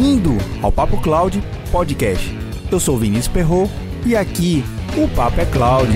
Bem-vindo ao Papo Cloud Podcast. Eu sou Vinícius Perro e aqui o Papo é Cloud.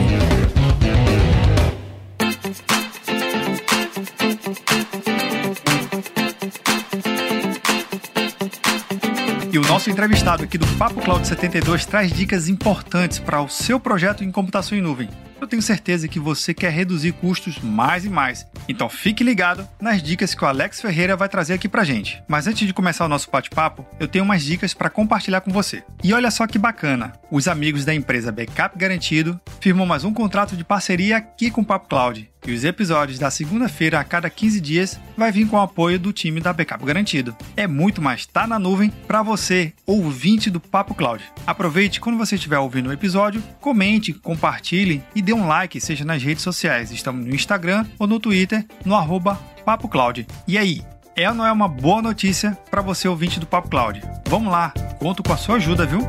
E o nosso entrevistado aqui do Papo Cloud 72 traz dicas importantes para o seu projeto em computação em nuvem. Eu tenho certeza que você quer reduzir custos mais e mais. Então fique ligado nas dicas que o Alex Ferreira vai trazer aqui pra gente. Mas antes de começar o nosso bate-papo, eu tenho umas dicas para compartilhar com você. E olha só que bacana, os amigos da empresa Backup Garantido firmam mais um contrato de parceria aqui com o Papo Cloud. E os episódios da segunda-feira a cada 15 dias vai vir com o apoio do time da Backup Garantido. É muito mais tá na nuvem para você, ouvinte do Papo Cloud. Aproveite quando você estiver ouvindo o episódio, comente, compartilhe e dê um like, seja nas redes sociais. Estamos no Instagram ou no Twitter, no arroba Papo Cloud. E aí, é ou não é uma boa notícia para você ouvinte do Papo Cloud? Vamos lá, conto com a sua ajuda, viu?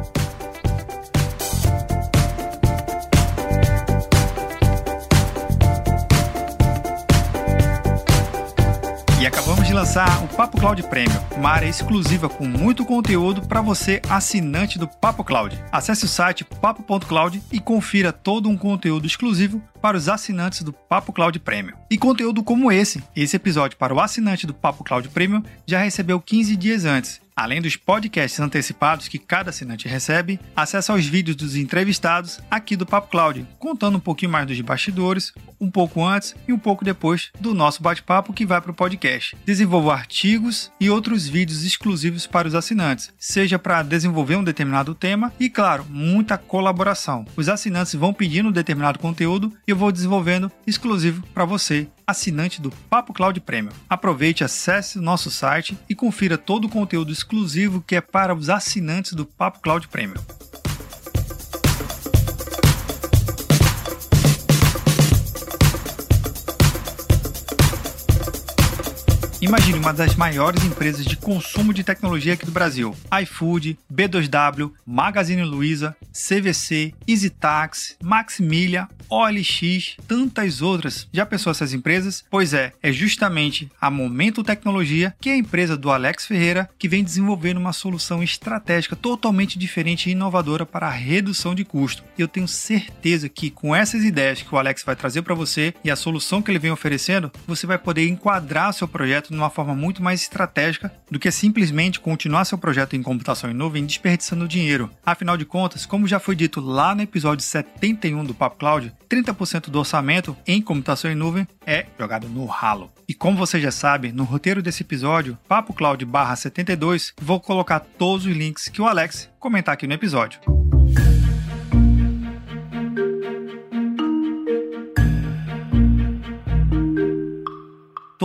Lançar o Papo Cloud Premium, uma área exclusiva com muito conteúdo para você, assinante do Papo Cloud. Acesse o site papo.cloud e confira todo um conteúdo exclusivo para os assinantes do Papo Cloud Premium. E conteúdo como esse, esse episódio para o assinante do Papo Cloud Premium já recebeu 15 dias antes. Além dos podcasts antecipados que cada assinante recebe, acesso aos vídeos dos entrevistados aqui do Papo Cloud, contando um pouquinho mais dos bastidores, um pouco antes e um pouco depois do nosso bate-papo que vai para o podcast. Desenvolvo artigos e outros vídeos exclusivos para os assinantes, seja para desenvolver um determinado tema e, claro, muita colaboração. Os assinantes vão pedindo um determinado conteúdo e eu vou desenvolvendo exclusivo para você assinante do Papo Cloud Premium. Aproveite, acesse o nosso site e confira todo o conteúdo exclusivo que é para os assinantes do Papo Cloud Premium. Imagine uma das maiores empresas de consumo de tecnologia aqui do Brasil: iFood, B2W, Magazine Luiza, CVC, EasyTax, Maximilha, OLX, tantas outras. Já pensou essas empresas? Pois é, é justamente a Momento Tecnologia, que é a empresa do Alex Ferreira, que vem desenvolvendo uma solução estratégica totalmente diferente e inovadora para a redução de custo. E eu tenho certeza que com essas ideias que o Alex vai trazer para você e a solução que ele vem oferecendo, você vai poder enquadrar seu projeto de uma forma muito mais estratégica do que simplesmente continuar seu projeto em computação em nuvem desperdiçando dinheiro. Afinal de contas, como já foi dito lá no episódio 71 do Papo Cloud, 30% do orçamento em computação em nuvem é jogado no ralo. E como você já sabe, no roteiro desse episódio, Papo Cloud barra 72, vou colocar todos os links que o Alex comentar aqui no episódio.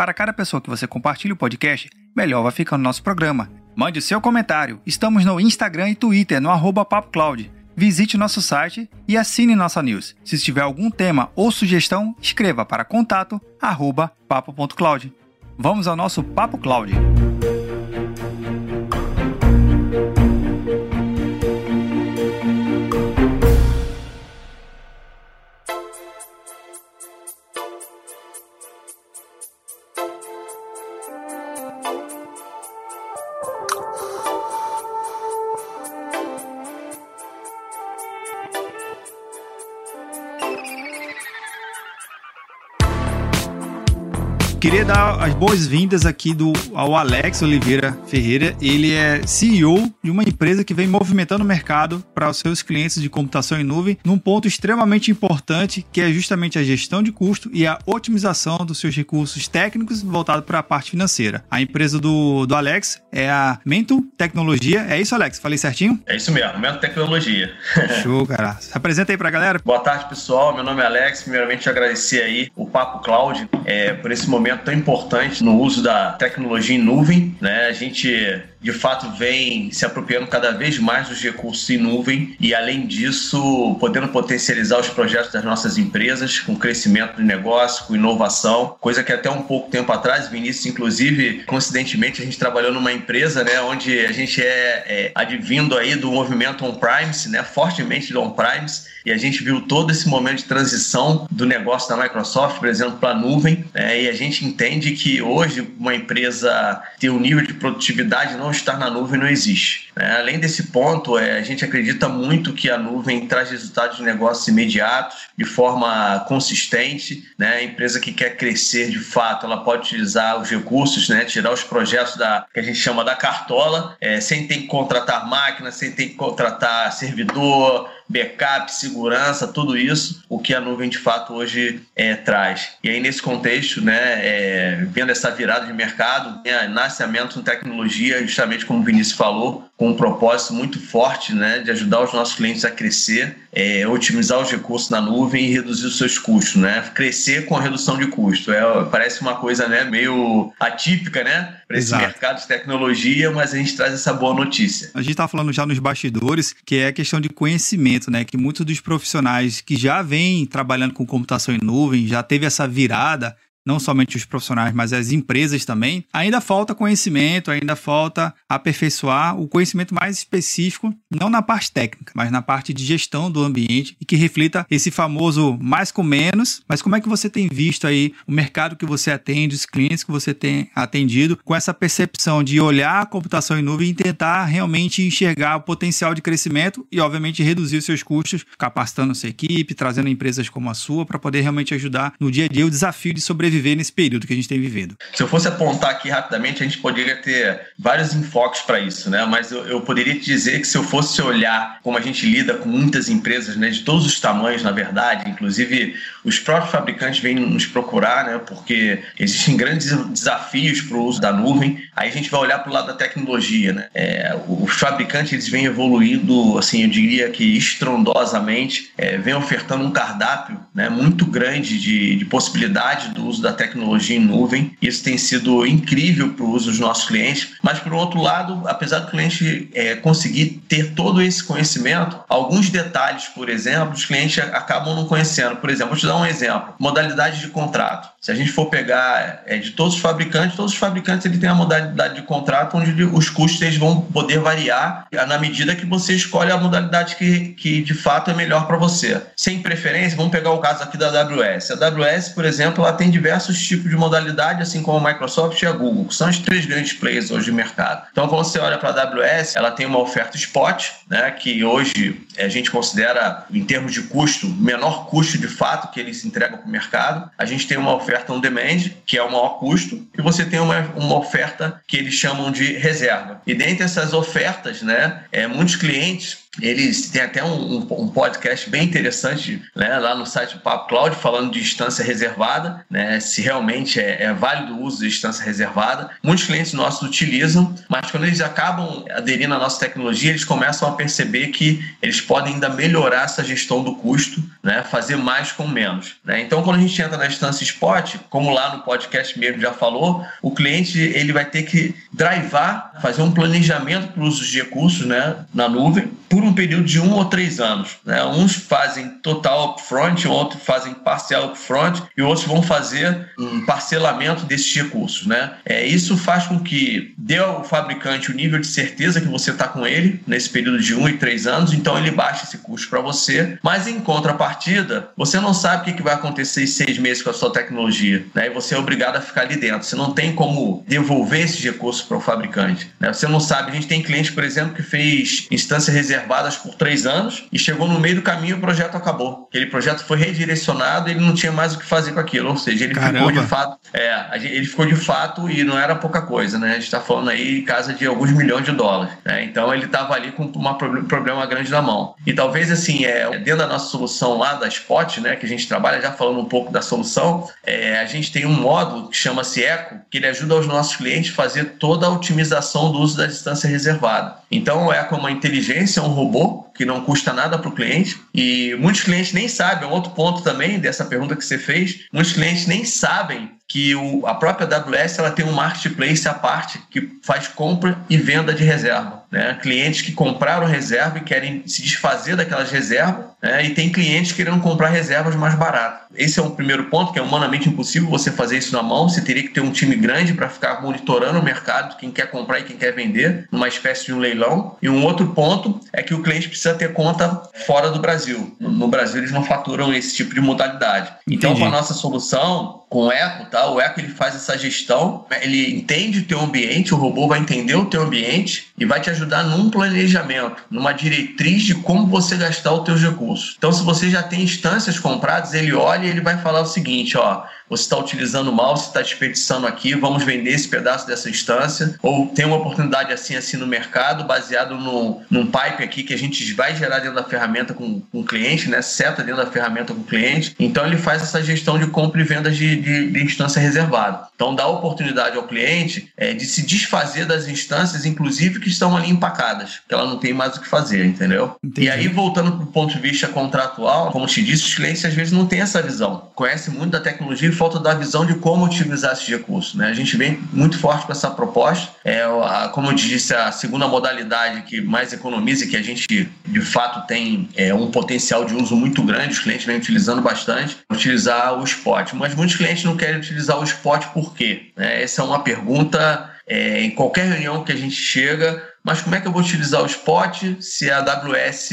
Para cada pessoa que você compartilha o podcast, melhor vai ficando nosso programa. Mande o seu comentário. Estamos no Instagram e Twitter, no arroba PapoCloud. Visite nosso site e assine nossa news. Se tiver algum tema ou sugestão, escreva para contato papo.cloud. Vamos ao nosso Papo Cloud. Dar as boas-vindas aqui do, ao Alex Oliveira Ferreira. Ele é CEO de uma empresa que vem movimentando o mercado para os seus clientes de computação em nuvem num ponto extremamente importante, que é justamente a gestão de custo e a otimização dos seus recursos técnicos voltado para a parte financeira. A empresa do, do Alex é a Mento Tecnologia. É isso, Alex? Falei certinho? É isso mesmo, Mento Tecnologia. Show, cara. Se apresenta aí para a galera. Boa tarde, pessoal. Meu nome é Alex. Primeiramente, agradecer aí o Papo Cloud é, por esse momento tão importante no uso da tecnologia em nuvem. Né? A gente de fato vem se apropriando cada vez mais dos recursos em nuvem e, além disso, podendo potencializar os projetos das nossas empresas com crescimento de negócio, com inovação, coisa que até um pouco tempo atrás, Vinícius, inclusive, coincidentemente, a gente trabalhou numa empresa né, onde a gente é, é advindo aí do movimento on-premise, né, fortemente do on-premise, e a gente viu todo esse momento de transição do negócio da Microsoft, por exemplo, para a nuvem, é, e a gente entende que hoje uma empresa ter um nível de produtividade não estar na nuvem não existe. É, além desse ponto, é, a gente acredita muito que a nuvem traz resultados de negócios imediatos, de forma consistente. Né? A empresa que quer crescer de fato, ela pode utilizar os recursos, né? tirar os projetos da que a gente chama da cartola, é, sem ter que contratar máquina, sem ter que contratar servidor, backup, segurança, tudo isso, o que a nuvem de fato hoje é, traz. E aí, nesse contexto, né, é, vendo essa virada de mercado, né, nascimento em tecnologia, justamente como o Vinícius falou, com um propósito muito forte né, de ajudar os nossos clientes a crescer, é, otimizar os recursos na nuvem e reduzir os seus custos, né? Crescer com a redução de custo. É, parece uma coisa né, meio atípica né, para esse mercado de tecnologia, mas a gente traz essa boa notícia. A gente está falando já nos bastidores que é questão de conhecimento, né? Que muitos dos profissionais que já vêm trabalhando com computação em nuvem, já teve essa virada, não somente os profissionais, mas as empresas também, ainda falta conhecimento, ainda falta aperfeiçoar o conhecimento mais específico, não na parte técnica, mas na parte de gestão do ambiente e que reflita esse famoso mais com menos. Mas como é que você tem visto aí o mercado que você atende, os clientes que você tem atendido, com essa percepção de olhar a computação em nuvem e tentar realmente enxergar o potencial de crescimento e, obviamente, reduzir os seus custos, capacitando sua equipe, trazendo empresas como a sua para poder realmente ajudar no dia a dia o desafio de sobreviver sobreviver nesse período que a gente tem vivido. Se eu fosse apontar aqui rapidamente, a gente poderia ter vários enfoques para isso, né? Mas eu, eu, poderia te dizer que se eu fosse olhar como a gente lida com muitas empresas, né, de todos os tamanhos, na verdade, inclusive os próprios fabricantes vêm nos procurar, né? Porque existem grandes desafios para o uso da nuvem. Aí a gente vai olhar para o lado da tecnologia, né? É, os fabricantes eles vêm evoluindo, assim, eu diria que estrondosamente, é, vêm ofertando um cardápio, né, muito grande de, de possibilidade do uso da tecnologia em nuvem. Isso tem sido incrível para o uso dos nossos clientes. Mas, por outro lado, apesar do cliente é, conseguir ter todo esse conhecimento, alguns detalhes, por exemplo, os clientes acabam não conhecendo. Por exemplo, vou te dar um exemplo: modalidade de contrato. Se a gente for pegar é, de todos os fabricantes, todos os fabricantes ele tem a modalidade de contrato onde os custos eles vão poder variar na medida que você escolhe a modalidade que, que de fato é melhor para você. Sem preferência, vamos pegar o caso aqui da AWS. A AWS, por exemplo, ela tem diversos tipos de modalidade, assim como a Microsoft e a Google, que são as três grandes players hoje de mercado. Então, quando você olha para a AWS, ela tem uma oferta spot, né, que hoje a gente considera, em termos de custo, menor custo de fato que eles entregam para o mercado. A gente tem uma oferta oferta on demand, que é o maior custo, e você tem uma, uma oferta que eles chamam de reserva. E dentre essas ofertas, né, é, muitos clientes eles têm até um, um, podcast bem interessante né, lá no site do Papo Cloud falando de instância reservada, né, se realmente é, é, válido o uso de instância reservada. Muitos clientes nossos utilizam, mas quando eles acabam aderindo à nossa tecnologia, eles começam a perceber que eles podem ainda melhorar essa gestão do custo, né, fazer mais com menos. Né? Então, quando a gente entra na instância spot, como lá no podcast mesmo já falou, o cliente ele vai ter que drivar, fazer um planejamento para o uso de recursos né, na nuvem por um período de um ou três anos. Né? Uns fazem total upfront, outros fazem parcial upfront e outros vão fazer um parcelamento desses recursos. Né? É, isso faz com que dê ao fabricante o nível de certeza que você está com ele nesse período de um e três anos, então ele baixa esse custo para você. Mas em contrapartida, você não sabe o que vai acontecer em seis meses com a sua tecnologia. Né? E você é obrigado a ficar ali dentro. Você não tem como devolver esses recursos para o fabricante. Né? Você não sabe. A gente tem cliente, por exemplo, que fez instância reservada reservadas por três anos e chegou no meio do caminho o projeto acabou. Aquele projeto foi redirecionado e ele não tinha mais o que fazer com aquilo. Ou seja, ele Caramba. ficou de fato. É, ele ficou de fato e não era pouca coisa, né? A gente está falando aí em casa de alguns milhões de dólares. Né? Então ele estava ali com um problema grande na mão. E talvez assim, é, dentro da nossa solução lá da Spot, né, que a gente trabalha já falando um pouco da solução, é, a gente tem um módulo que chama-se Eco, que ele ajuda os nossos clientes a fazer toda a otimização do uso da distância reservada. Então o Eco é uma inteligência, um robô que não custa nada para o cliente. E muitos clientes nem sabem, é outro ponto também dessa pergunta que você fez, muitos clientes nem sabem que o, a própria AWS ela tem um marketplace à parte que faz compra e venda de reserva. Né? Clientes que compraram reserva e querem se desfazer daquelas reservas, né? e tem clientes querendo comprar reservas mais baratas. Esse é um primeiro ponto, que é humanamente impossível você fazer isso na mão. Você teria que ter um time grande para ficar monitorando o mercado, quem quer comprar e quem quer vender, numa espécie de um leilão. E um outro ponto é que o cliente precisa ter conta fora do Brasil. No Brasil, eles não faturam esse tipo de modalidade. Então, com a nossa solução, com o Eco, tá? O Eco ele faz essa gestão, ele entende o teu ambiente, o robô vai entender o teu ambiente e vai te ajudar num planejamento, numa diretriz de como você gastar os teus recursos. Então, se você já tem instâncias compradas, ele olha e ele vai falar o seguinte, ó, você está utilizando mal, você está desperdiçando aqui, vamos vender esse pedaço dessa instância, ou tem uma oportunidade assim assim no mercado, baseado no, num pipe aqui que a gente vai gerar dentro da ferramenta com, com o cliente, né? Seta dentro da ferramenta com o cliente. Então ele faz essa gestão de compra e venda de, de, de instância reservada. Então dá oportunidade ao cliente é, de se desfazer das instâncias, inclusive que estão ali empacadas, que ela não tem mais o que fazer, entendeu? Entendi. E aí, voltando para o ponto de vista contratual, como te disse, os clientes às vezes não têm essa visão. Conhecem muito da tecnologia falta da visão de como utilizar esses recursos. Né? A gente vem muito forte com essa proposta. É, a, como eu disse, a segunda modalidade que mais economiza e que a gente, de fato, tem é, um potencial de uso muito grande, os clientes vêm utilizando bastante, utilizar o spot. Mas muitos clientes não querem utilizar o spot por quê? Né? Essa é uma pergunta é, em qualquer reunião que a gente chega, mas como é que eu vou utilizar o spot se a AWS,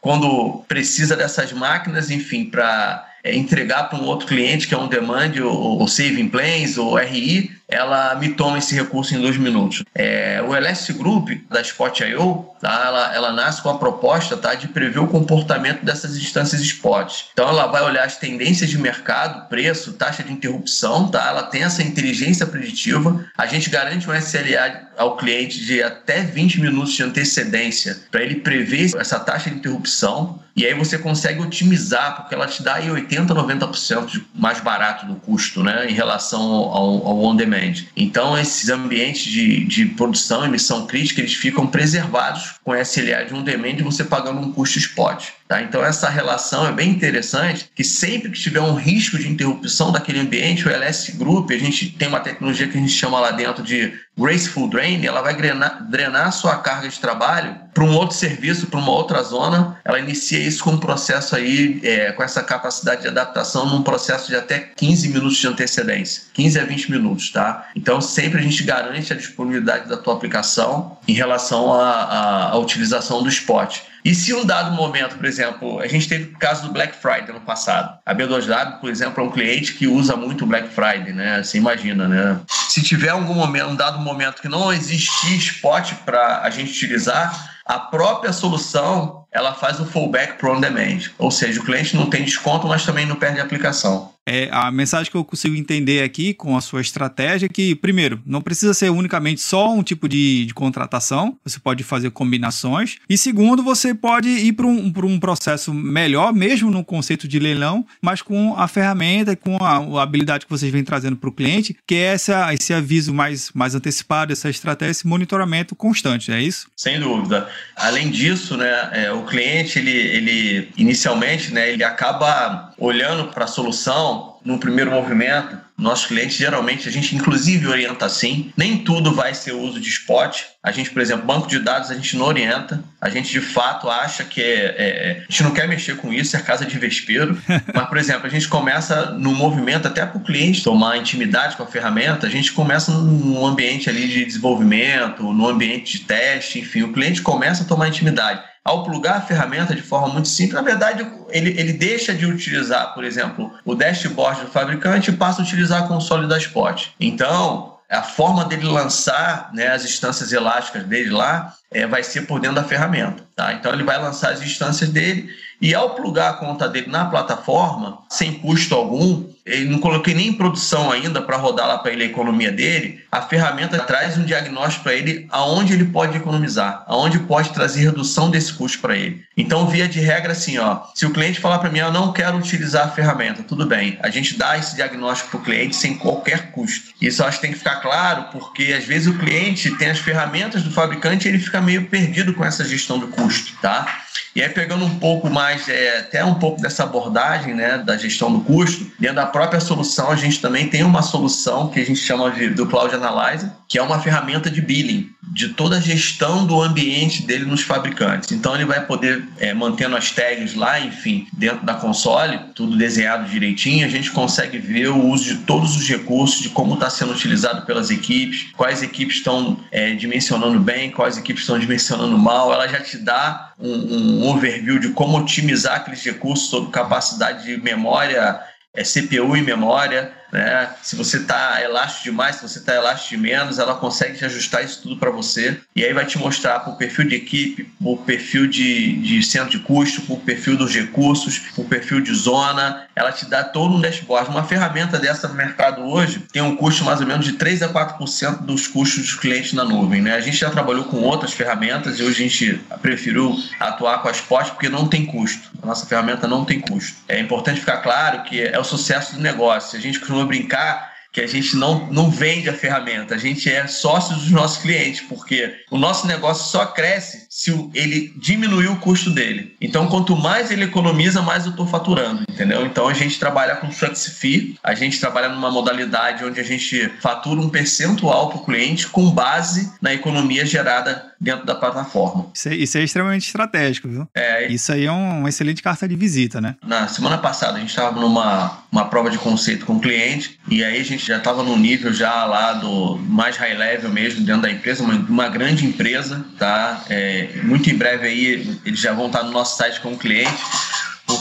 quando precisa dessas máquinas, enfim, para é, entregar para um outro cliente que é um demand, ou, ou saving plans, ou RI, ela me toma esse recurso em dois minutos. É, o LS Group da Spot.io, tá, ela, ela nasce com a proposta tá, de prever o comportamento dessas instâncias Spot. Então ela vai olhar as tendências de mercado, preço, taxa de interrupção, tá? ela tem essa inteligência preditiva. A gente garante um SLA ao cliente de até 20 minutos de antecedência para ele prever essa taxa de interrupção. E aí você consegue otimizar, porque ela te dá aí 80%, 90% mais barato do custo né, em relação ao, ao on-demand. Então, esses ambientes de, de produção e missão crítica, eles ficam preservados com SLA de um demand você pagando um custo spot. Tá? Então, essa relação é bem interessante, que sempre que tiver um risco de interrupção daquele ambiente, o LS Group, a gente tem uma tecnologia que a gente chama lá dentro de Graceful Drain, ela vai drenar, drenar a sua carga de trabalho para um outro serviço, para uma outra zona. Ela inicia isso com um processo aí, é, com essa capacidade de adaptação, num processo de até 15 minutos de antecedência, 15 a 20 minutos, tá? Então, sempre a gente garante a disponibilidade da tua aplicação em relação à utilização do spot. E se um dado momento, por exemplo, a gente teve o caso do Black Friday no passado. A B2W, por exemplo, é um cliente que usa muito o Black Friday, né? Você imagina, né? Se tiver algum momento, um dado momento que não existir spot para a gente utilizar, a própria solução ela faz o fallback pro on demand. Ou seja, o cliente não tem desconto, mas também não perde a aplicação. É, a mensagem que eu consigo entender aqui com a sua estratégia é que, primeiro, não precisa ser unicamente só um tipo de, de contratação, você pode fazer combinações. E segundo, você pode ir para um, um processo melhor, mesmo no conceito de leilão, mas com a ferramenta, com a, a habilidade que vocês vêm trazendo para o cliente, que é essa, esse aviso mais, mais antecipado, essa estratégia, esse monitoramento constante, é isso? Sem dúvida. Além disso, né, é, o cliente, ele, ele inicialmente, né, ele acaba olhando para a solução no primeiro movimento, nossos clientes geralmente a gente inclusive orienta assim. Nem tudo vai ser uso de spot. A gente, por exemplo, banco de dados a gente não orienta. A gente de fato acha que é, é a gente não quer mexer com isso, é casa de vespeiro. Mas, por exemplo, a gente começa no movimento até para o cliente tomar intimidade com a ferramenta. A gente começa num ambiente ali de desenvolvimento, no ambiente de teste, enfim, o cliente começa a tomar intimidade ao plugar a ferramenta de forma muito simples, na verdade, ele, ele deixa de utilizar, por exemplo, o dashboard do fabricante e passa a utilizar a console da Spot. Então, a forma dele lançar né, as instâncias elásticas dele lá é, vai ser por dentro da ferramenta. Tá? Então, ele vai lançar as instâncias dele e ao plugar a conta dele na plataforma, sem custo algum, ele não coloquei nem em produção ainda para rodar lá para ele a economia dele, a ferramenta traz um diagnóstico para ele aonde ele pode economizar, aonde pode trazer redução desse custo para ele. Então, via de regra, assim, ó, se o cliente falar para mim, eu não quero utilizar a ferramenta, tudo bem, a gente dá esse diagnóstico para o cliente sem qualquer custo. Isso eu acho que tem que ficar claro, porque às vezes o cliente tem as ferramentas do fabricante e ele fica meio perdido com essa gestão do custo, tá? E aí, pegando um pouco mais, é, até um pouco dessa abordagem né, da gestão do custo, dentro da própria solução, a gente também tem uma solução que a gente chama de, do Cloud Analyzer, que é uma ferramenta de billing, de toda a gestão do ambiente dele nos fabricantes. Então, ele vai poder, é, mantendo as tags lá, enfim, dentro da console, tudo desenhado direitinho, a gente consegue ver o uso de todos os recursos, de como está sendo utilizado pelas equipes, quais equipes estão é, dimensionando bem, quais equipes estão dimensionando mal. Ela já te dá um, um overview de como otimizar aqueles recursos sobre capacidade de memória, é, CPU e memória, né? Se você está elástico demais, se você está elástico de menos, ela consegue te ajustar isso tudo para você. E aí vai te mostrar por perfil de equipe, por perfil de, de centro de custo, por perfil dos recursos, por perfil de zona. Ela te dá todo um dashboard. Uma ferramenta dessa no mercado hoje tem um custo mais ou menos de 3 a 4% dos custos dos clientes na nuvem. Né? A gente já trabalhou com outras ferramentas e hoje a gente preferiu atuar com a Spot porque não tem custo. A nossa ferramenta não tem custo. É importante ficar claro que é o sucesso do negócio. A gente costuma costuma brincar que a gente não, não vende a ferramenta, a gente é sócio dos nossos clientes, porque o nosso negócio só cresce se ele diminuir o custo dele. Então, quanto mais ele economiza, mais eu estou faturando, entendeu? Então, a gente trabalha com flex fee, a gente trabalha numa modalidade onde a gente fatura um percentual para o cliente com base na economia gerada dentro da plataforma. Isso é, isso é extremamente estratégico, viu? É, isso aí é um, uma excelente carta de visita, né? Na semana passada, a gente estava numa uma prova de conceito com o cliente e aí a gente já estava no nível já lá do mais high level mesmo dentro da empresa, uma, uma grande empresa, tá? É, muito em breve aí eles já vão estar no nosso site com o cliente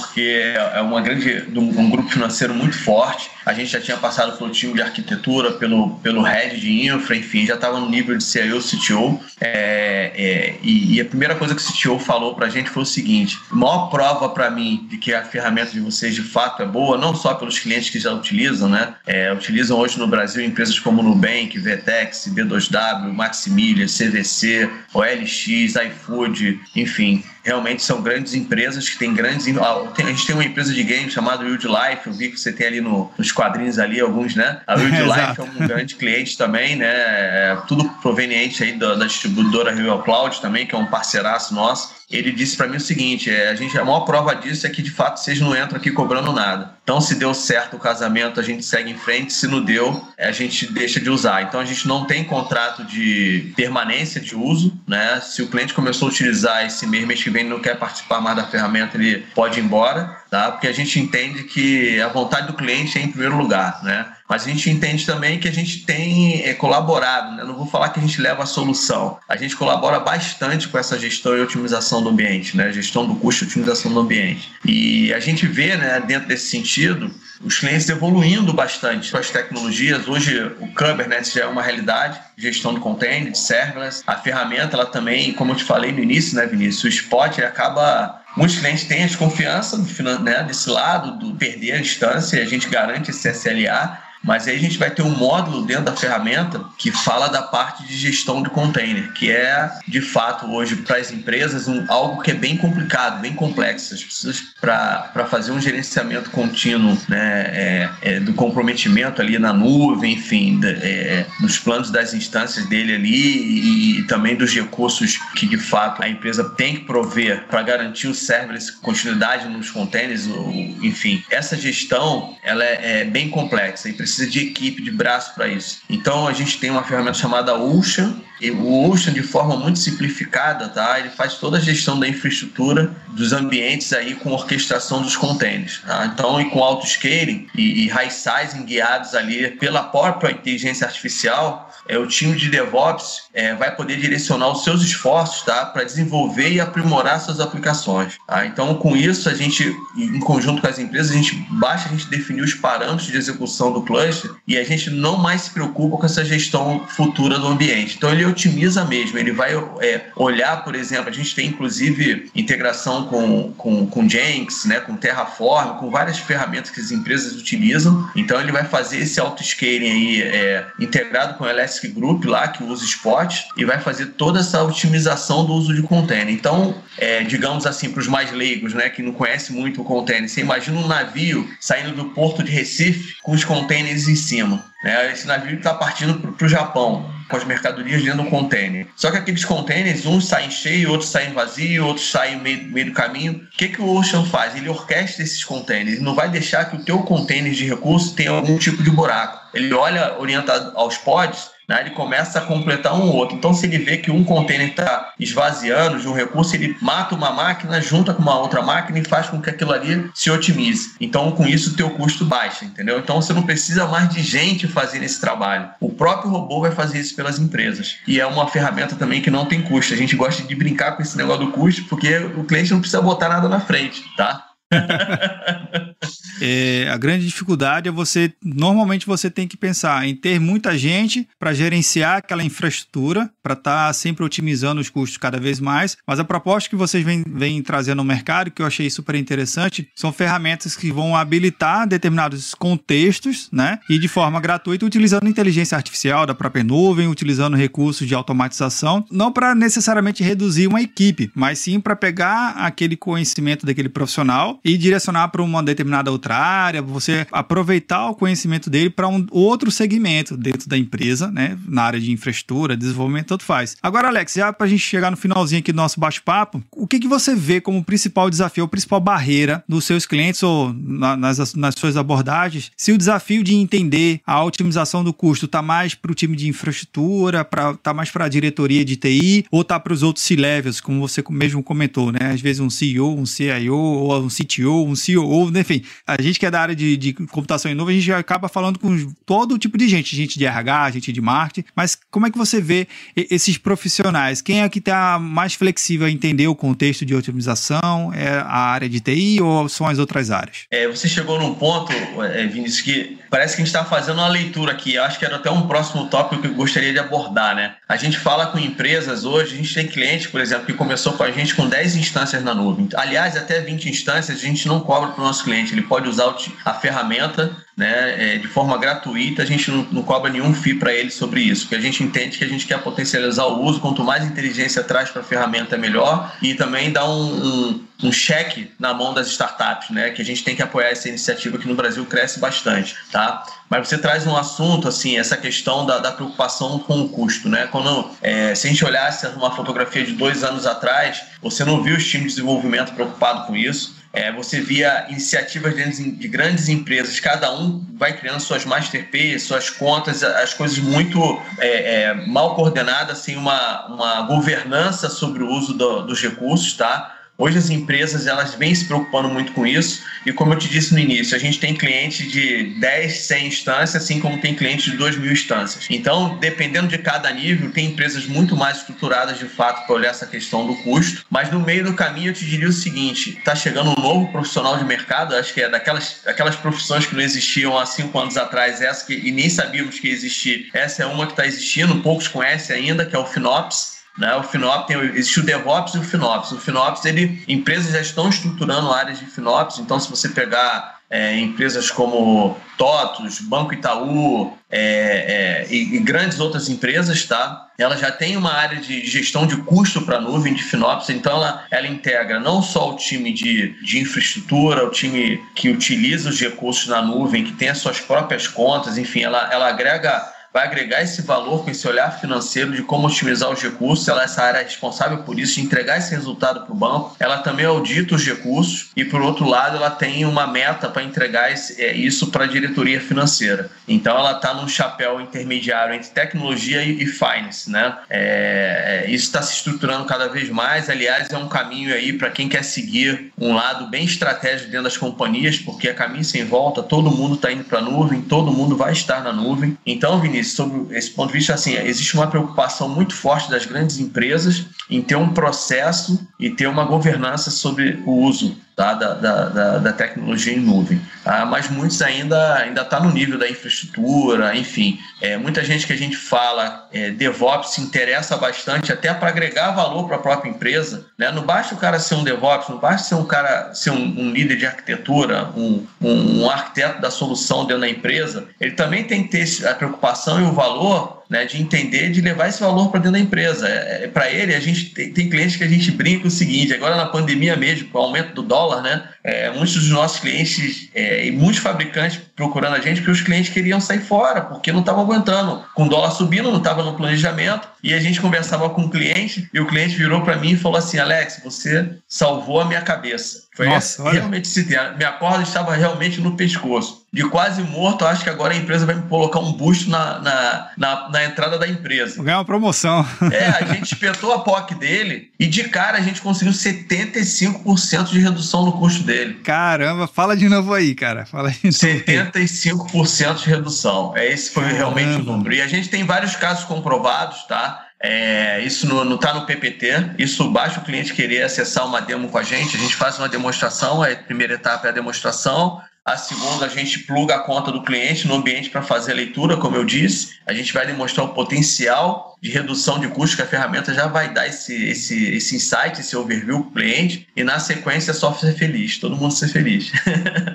porque é uma grande um grupo financeiro muito forte a gente já tinha passado pelo time de arquitetura, pelo, pelo head de infra, enfim, já estava no nível de CIO, CTO. É, é, e, e, a primeira coisa que o CTO falou para a gente foi o seguinte: a maior prova para mim de que a ferramenta de vocês de fato é boa, não só pelos clientes que já utilizam, né? É, utilizam hoje no Brasil empresas como Nubank, Vtex, B2W, Maximilian, CVC, OLX, iFood, enfim realmente são grandes empresas que têm grandes. A gente tem uma empresa de games chamada Wild Life, eu vi que você tem ali no, nos quadrinhos ali, alguns, né? A Wild Life é um grande cliente também, né? É tudo proveniente aí da, da distribuidora Real Cloud também, que é um parceiraço nosso ele disse para mim o seguinte: é, a gente a maior prova disso é que de fato vocês não entram aqui cobrando nada. Então, se deu certo o casamento, a gente segue em frente. Se não deu, a gente deixa de usar. Então, a gente não tem contrato de permanência de uso, né? Se o cliente começou a utilizar esse mês, mês que vem não quer participar mais da ferramenta, ele pode ir embora, tá? Porque a gente entende que a vontade do cliente é em primeiro lugar, né? Mas a gente entende também que a gente tem é, colaborado, né? não vou falar que a gente leva a solução, a gente colabora bastante com essa gestão e otimização do ambiente, né? gestão do custo e otimização do ambiente. E a gente vê, né, dentro desse sentido, os clientes evoluindo bastante com as tecnologias. Hoje o Kubernetes já é uma realidade, gestão do container, de serverless. A ferramenta, ela também, como eu te falei no início, né, Vinícius, o Spot acaba Muitos clientes têm a desconfiança né, desse lado, do perder a instância, e a gente garante esse SLA, mas aí a gente vai ter um módulo dentro da ferramenta que fala da parte de gestão de container, que é, de fato, hoje para as empresas, um, algo que é bem complicado, bem complexo. As pessoas, para fazer um gerenciamento contínuo né, é, é, do comprometimento ali na nuvem, enfim, é, dos planos das instâncias dele ali e, e, também dos recursos que, de fato, a empresa tem que prover para garantir o service, continuidade nos containers, ou, enfim. Essa gestão, ela é, é bem complexa e precisa de equipe, de braço para isso. Então a gente tem uma ferramenta chamada Ocean, o Ocean de forma muito simplificada, tá? Ele faz toda a gestão da infraestrutura dos ambientes aí com orquestração dos containers, tá? Então, e com auto-scaling e, e high sizing guiados ali pela própria inteligência artificial, é, o time de DevOps é, vai poder direcionar os seus esforços tá, para desenvolver e aprimorar suas aplicações. Tá? Então, com isso, a gente, em conjunto com as empresas, a gente basta a gente definir os parâmetros de execução do cluster e a gente não mais se preocupa com essa gestão futura do ambiente. Então, ele otimiza mesmo, ele vai é, olhar, por exemplo, a gente tem inclusive integração com, com, com Jenks, né, com Terraform, com várias ferramentas que as empresas utilizam. Então, ele vai fazer esse auto-scaling aí é, integrado com o LS Group lá, que usa Spot, e vai fazer toda essa otimização do uso de container. Então, é, digamos assim, para os mais leigos, né, que não conhecem muito o container, você imagina um navio saindo do porto de Recife com os containers em cima. Né? Esse navio está partindo para o Japão. Com as mercadorias dentro do container. Só que aqueles containers, uns saem cheios, outros saem vazios, outros saem meio, meio do caminho. O que, que o Ocean faz? Ele orquestra esses containers. Ele não vai deixar que o teu container de recurso tenha algum tipo de buraco. Ele olha orientado aos pods né, ele começa a completar um outro. Então, se ele vê que um container está esvaziando de um recurso, ele mata uma máquina, junta com uma outra máquina e faz com que aquilo ali se otimize. Então, com isso, o teu custo baixa, entendeu? Então, você não precisa mais de gente fazendo esse trabalho. O próprio robô vai fazer isso pelas empresas. E é uma ferramenta também que não tem custo. A gente gosta de brincar com esse negócio do custo, porque o cliente não precisa botar nada na frente, tá? é, a grande dificuldade é você, normalmente você tem que pensar em ter muita gente para gerenciar aquela infraestrutura, para estar tá sempre otimizando os custos cada vez mais. Mas a proposta que vocês vêm, vêm trazendo no mercado, que eu achei super interessante, são ferramentas que vão habilitar determinados contextos, né? E de forma gratuita, utilizando inteligência artificial da própria nuvem, utilizando recursos de automatização, não para necessariamente reduzir uma equipe, mas sim para pegar aquele conhecimento daquele profissional e direcionar para uma determinada outra área, você aproveitar o conhecimento dele para um outro segmento dentro da empresa, né? Na área de infraestrutura, desenvolvimento, tanto faz. Agora, Alex, já para a gente chegar no finalzinho aqui do nosso bate-papo, o que, que você vê como principal desafio, principal barreira dos seus clientes ou na, nas, nas suas abordagens? Se o desafio de entender a otimização do custo está mais para o time de infraestrutura, para tá mais para a diretoria de TI, ou tá para os outros C-levels, como você mesmo comentou, né? Às vezes um CEO, um CIO ou um CTO um CEO, enfim, a gente que é da área de, de computação em nuvem, a gente acaba falando com todo tipo de gente, gente de RH, gente de marketing, mas como é que você vê esses profissionais? Quem é que está mais flexível a entender o contexto de otimização? É a área de TI ou são as outras áreas? É, você chegou num ponto, é, Vinícius, que parece que a gente está fazendo uma leitura aqui. Eu acho que era até um próximo tópico que eu gostaria de abordar, né? A gente fala com empresas hoje, a gente tem cliente, por exemplo, que começou com a gente com 10 instâncias na nuvem. Aliás, até 20 instâncias a gente não cobra para o nosso cliente. Ele pode usar a ferramenta né, é, de forma gratuita, a gente não, não cobra nenhum FII para ele sobre isso, porque a gente entende que a gente quer potencializar o uso, quanto mais inteligência traz para a ferramenta, melhor, e também dá um, um, um, cheque na mão das startups, né, que a gente tem que apoiar essa iniciativa que no Brasil cresce bastante, tá? Mas você traz um assunto, assim, essa questão da, da preocupação com o custo, né? Quando, é, se a gente olhasse uma fotografia de dois anos atrás, você não viu os times de desenvolvimento preocupado com isso, é, você via iniciativas de grandes empresas, cada um vai criando suas masterpays, suas contas, as coisas muito é, é, mal coordenadas, sem uma, uma governança sobre o uso do, dos recursos, tá? Hoje as empresas elas vêm se preocupando muito com isso. E como eu te disse no início, a gente tem cliente de 10, 100 instâncias, assim como tem cliente de 2 mil instâncias. Então, dependendo de cada nível, tem empresas muito mais estruturadas de fato para olhar essa questão do custo, mas no meio do caminho eu te diria o seguinte, está chegando um novo profissional de mercado, acho que é daquelas, daquelas profissões que não existiam há 5 anos atrás, essa que, e nem sabíamos que existia, essa é uma que está existindo, poucos conhecem ainda, que é o FinOps, né? O FinOps tem, existe o DevOps e o FinOps. O FinOps, ele, empresas já estão estruturando áreas de FinOps, então se você pegar é, empresas como TOTUS, Banco Itaú é, é, e, e, grandes outras empresas, tá? Ela já tem uma área de gestão de custo para nuvem de FinOps, então ela, ela integra não só o time de, de infraestrutura, o time que utiliza os recursos na nuvem, que tem as suas próprias contas, enfim, ela, ela agrega vai agregar esse valor com esse olhar financeiro de como otimizar os recursos, ela é essa área responsável por isso, de entregar esse resultado para o banco. Ela também audita os recursos e, por outro lado, ela tem uma meta para entregar esse, é, isso para a diretoria financeira. Então, ela está num chapéu intermediário entre tecnologia e, e finance. Né? É, é isso está se estruturando cada vez mais. Aliás, é um caminho aí para quem quer seguir um lado bem estratégico dentro das companhias, porque é caminho sem volta, todo mundo está indo para a nuvem, todo mundo vai estar na nuvem. Então, Vinícius, sobre esse ponto de vista, assim, existe uma preocupação muito forte das grandes empresas em ter um processo e ter uma governança sobre o uso tá, da, da, da, tecnologia em nuvem. Tá? Mas muitos ainda ainda está no nível da infraestrutura, enfim. É, muita gente que a gente fala é, DevOps se interessa bastante até para agregar valor para a própria empresa. Né? Não basta o cara ser um DevOps, não basta ser um cara ser um, um líder de arquitetura, um, um, um arquiteto da solução dentro da empresa. Ele também tem que ter a preocupação e o valor né, de entender, de levar esse valor para dentro da empresa. É, é para ele, a gente tem, tem, clientes que a gente brinca o seguinte: agora na pandemia mesmo, com o aumento do dólar, né, é, muitos dos nossos clientes é, e muitos fabricantes procurando a gente, porque os clientes queriam sair fora, porque não estavam aguentando. Com o dólar subindo, não estava no planejamento, e a gente conversava com o cliente, e o cliente virou para mim e falou assim: Alex, você salvou a minha cabeça. Foi Nossa, realmente se Minha corda estava realmente no pescoço. De quase morto, acho que agora a empresa vai me colocar um busto na, na, na, na entrada da empresa. Vou ganhar uma promoção. É, a gente espetou a POC dele e de cara a gente conseguiu 75% de redução no custo dele. Caramba, fala de novo aí, cara. Fala de novo 75% de redução. É, esse foi Caramba. realmente o número. E a gente tem vários casos comprovados, tá? É, isso não está no PPT, isso basta o cliente querer acessar uma demo com a gente, a gente faz uma demonstração, a primeira etapa é a demonstração, a segunda, a gente pluga a conta do cliente no ambiente para fazer a leitura, como eu disse. A gente vai demonstrar o potencial de redução de custos que a ferramenta já vai dar esse, esse, esse insight, esse overview para o cliente. E na sequência, só ser feliz, todo mundo ser feliz.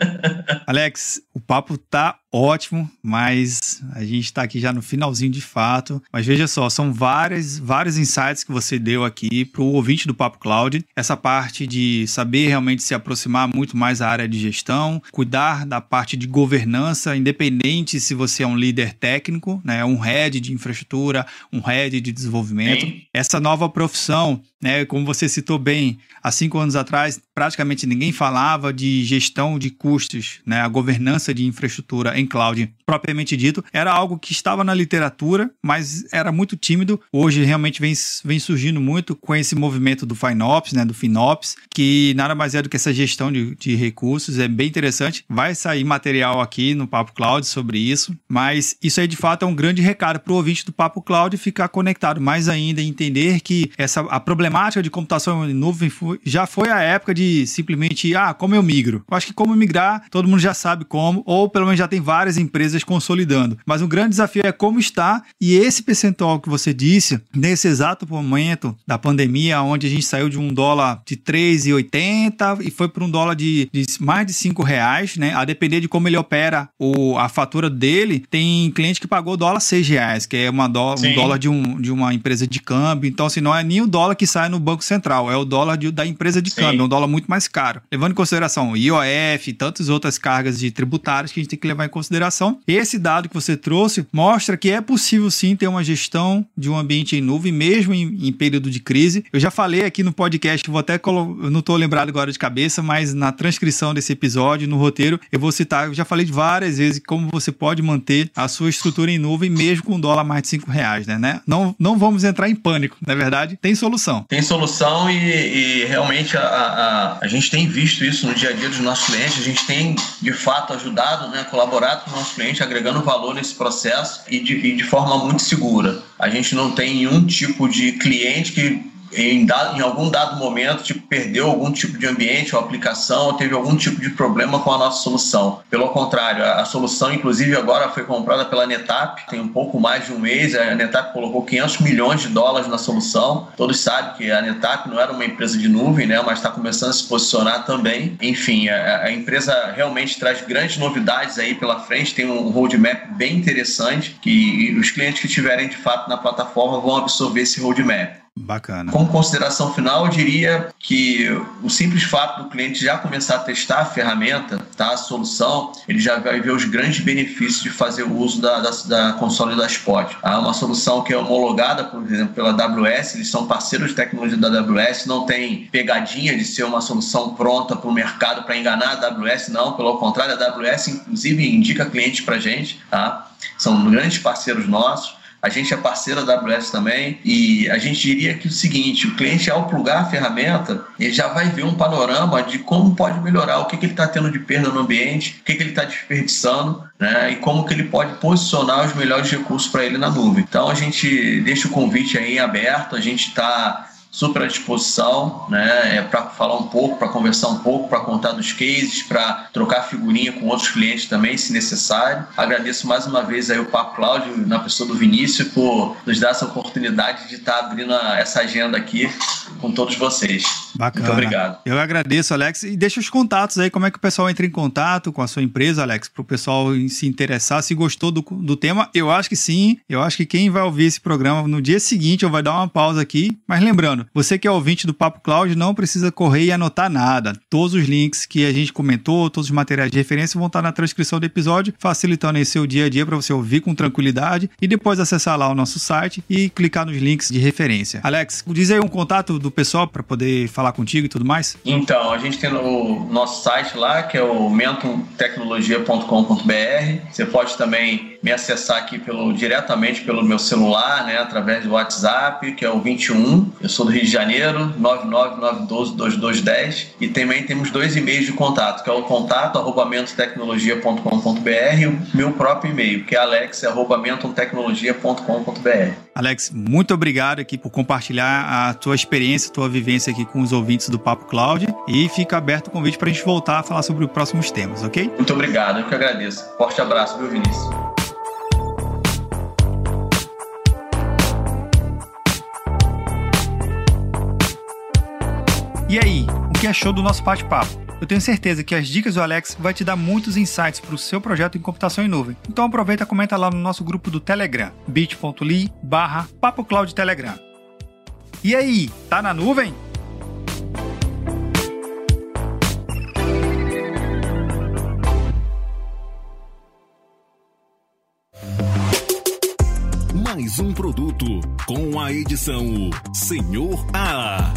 Alex, o papo tá ótimo, mas a gente está aqui já no finalzinho de fato. Mas veja só, são várias, vários insights que você deu aqui para o ouvinte do Papo Cloud. Essa parte de saber realmente se aproximar muito mais da área de gestão, cuidar da parte de governança, independente se você é um líder técnico, né, um head de infraestrutura, um head de desenvolvimento. Sim. Essa nova profissão né? Como você citou bem, há cinco anos atrás, praticamente ninguém falava de gestão de custos, né? A governança de infraestrutura em cloud, propriamente dito, era algo que estava na literatura, mas era muito tímido. Hoje realmente vem, vem surgindo muito com esse movimento do FinOps, né? Do FinOps, que nada mais é do que essa gestão de, de recursos. É bem interessante. Vai sair material aqui no Papo Cloud sobre isso, mas isso aí de fato é um grande recado para o ouvinte do Papo Cloud ficar conectado mais ainda e entender que essa a problemática de computação em nuvem já foi a época de simplesmente, ah, como eu migro? Eu acho que como migrar, todo mundo já sabe como, ou pelo menos já tem várias empresas consolidando. Mas o grande desafio é como está, e esse percentual que você disse, nesse exato momento da pandemia, onde a gente saiu de um dólar de 3,80 e foi para um dólar de, de, mais de 5 reais, né? A depender de como ele opera o, a fatura dele, tem cliente que pagou dólar 6 reais, que é uma dó, um dólar de, um, de uma empresa de câmbio. Então, assim, não é nem o dólar que sai no Banco Central, é o dólar de, da empresa de Sim. câmbio, é um dólar muito mais caro. Levando em consideração IOF e tantas outras cargas de tributárias que a gente tem que levar em consideração. Esse dado que você trouxe mostra que é possível sim ter uma gestão de um ambiente em nuvem, mesmo em, em período de crise. Eu já falei aqui no podcast, vou até eu não estou lembrado agora de cabeça, mas na transcrição desse episódio, no roteiro, eu vou citar, eu já falei várias vezes como você pode manter a sua estrutura em nuvem mesmo com um dólar mais de 5 reais, né? Não, não vamos entrar em pânico, na verdade, tem solução tem solução e, e realmente a, a, a, gente tem visto isso no dia a dia dos nossos clientes, a gente tem de fato ajudado, né, colaborado com o nosso cliente, agregando valor nesse processo e de, e de forma muito segura. A gente não tem nenhum tipo de cliente que em, dado, em algum dado momento, tipo, perdeu algum tipo de ambiente ou aplicação, ou teve algum tipo de problema com a nossa solução. Pelo contrário, a, a solução, inclusive, agora foi comprada pela Netap, tem um pouco mais de um mês, a Netap colocou 500 milhões de dólares na solução. Todos sabem que a Netap não era uma empresa de nuvem, né, mas está começando a se posicionar também. Enfim, a, a, empresa realmente traz grandes novidades aí pela frente, tem um roadmap bem interessante que os clientes que estiverem de fato na plataforma vão absorver esse roadmap. Bacana. Como consideração final, eu diria que o simples fato do cliente já começar a testar a ferramenta, tá, a solução, ele já vai ver os grandes benefícios de fazer o uso da, da, da console da Spot. Há uma solução que é homologada, por exemplo, pela AWS, eles são parceiros de tecnologia da AWS, não tem pegadinha de ser uma solução pronta para o mercado para enganar a AWS, não, pelo contrário, a AWS inclusive indica clientes para gente, tá? São grandes parceiros nossos. A gente é parceiro da AWS também e a gente diria que o seguinte, o cliente ao plugar a ferramenta, ele já vai ver um panorama de como pode melhorar, o que, que ele está tendo de perda no ambiente, o que, que ele está desperdiçando, né? E como que ele pode posicionar os melhores recursos para ele na nuvem. Então a gente deixa o convite aí aberto, a gente está super à disposição, né? É para falar um pouco, para conversar um pouco, para contar dos cases, para trocar figurinha com outros clientes também, se necessário. Agradeço mais uma vez aí o Papo Cláudio, na pessoa do Vinícius, por nos dar essa oportunidade de estar tá abrindo essa agenda aqui com todos vocês. Bacana. Muito obrigado. Eu agradeço, Alex. E deixa os contatos aí, como é que o pessoal entra em contato com a sua empresa, Alex, para o pessoal se interessar, se gostou do, do tema. Eu acho que sim. Eu acho que quem vai ouvir esse programa no dia seguinte, ou vai dar uma pausa aqui. Mas lembrando, você que é ouvinte do Papo Cloud, não precisa correr e anotar nada. Todos os links que a gente comentou, todos os materiais de referência vão estar na transcrição do episódio, facilitando aí seu dia a dia para você ouvir com tranquilidade e depois acessar lá o nosso site e clicar nos links de referência. Alex, diz aí um contato do pessoal para poder falar contigo e tudo mais. Então, a gente tem o nosso site lá, que é o mentumtecnologia.com.br. Você pode também me acessar aqui pelo, diretamente pelo meu celular, né, através do WhatsApp, que é o 21. Eu sou do Rio de Janeiro, 999122210. E também temos dois e-mails de contato, que é o contato arroba mentotecnologia.com.br e o meu próprio e-mail, que é alex.mentontecnologia.com.br. Alex, muito obrigado aqui por compartilhar a tua experiência, a tua vivência aqui com os ouvintes do Papo Cloud e fica aberto o convite para a gente voltar a falar sobre os próximos temas, ok? Muito obrigado, eu que agradeço. Forte abraço, viu, Vinícius? E aí, o que achou do nosso bate-papo? Eu tenho certeza que as dicas do Alex vai te dar muitos insights para o seu projeto em computação em nuvem. Então aproveita e comenta lá no nosso grupo do Telegram, bit.ly barra Telegram. E aí, tá na nuvem? Mais um produto com a edição Senhor A.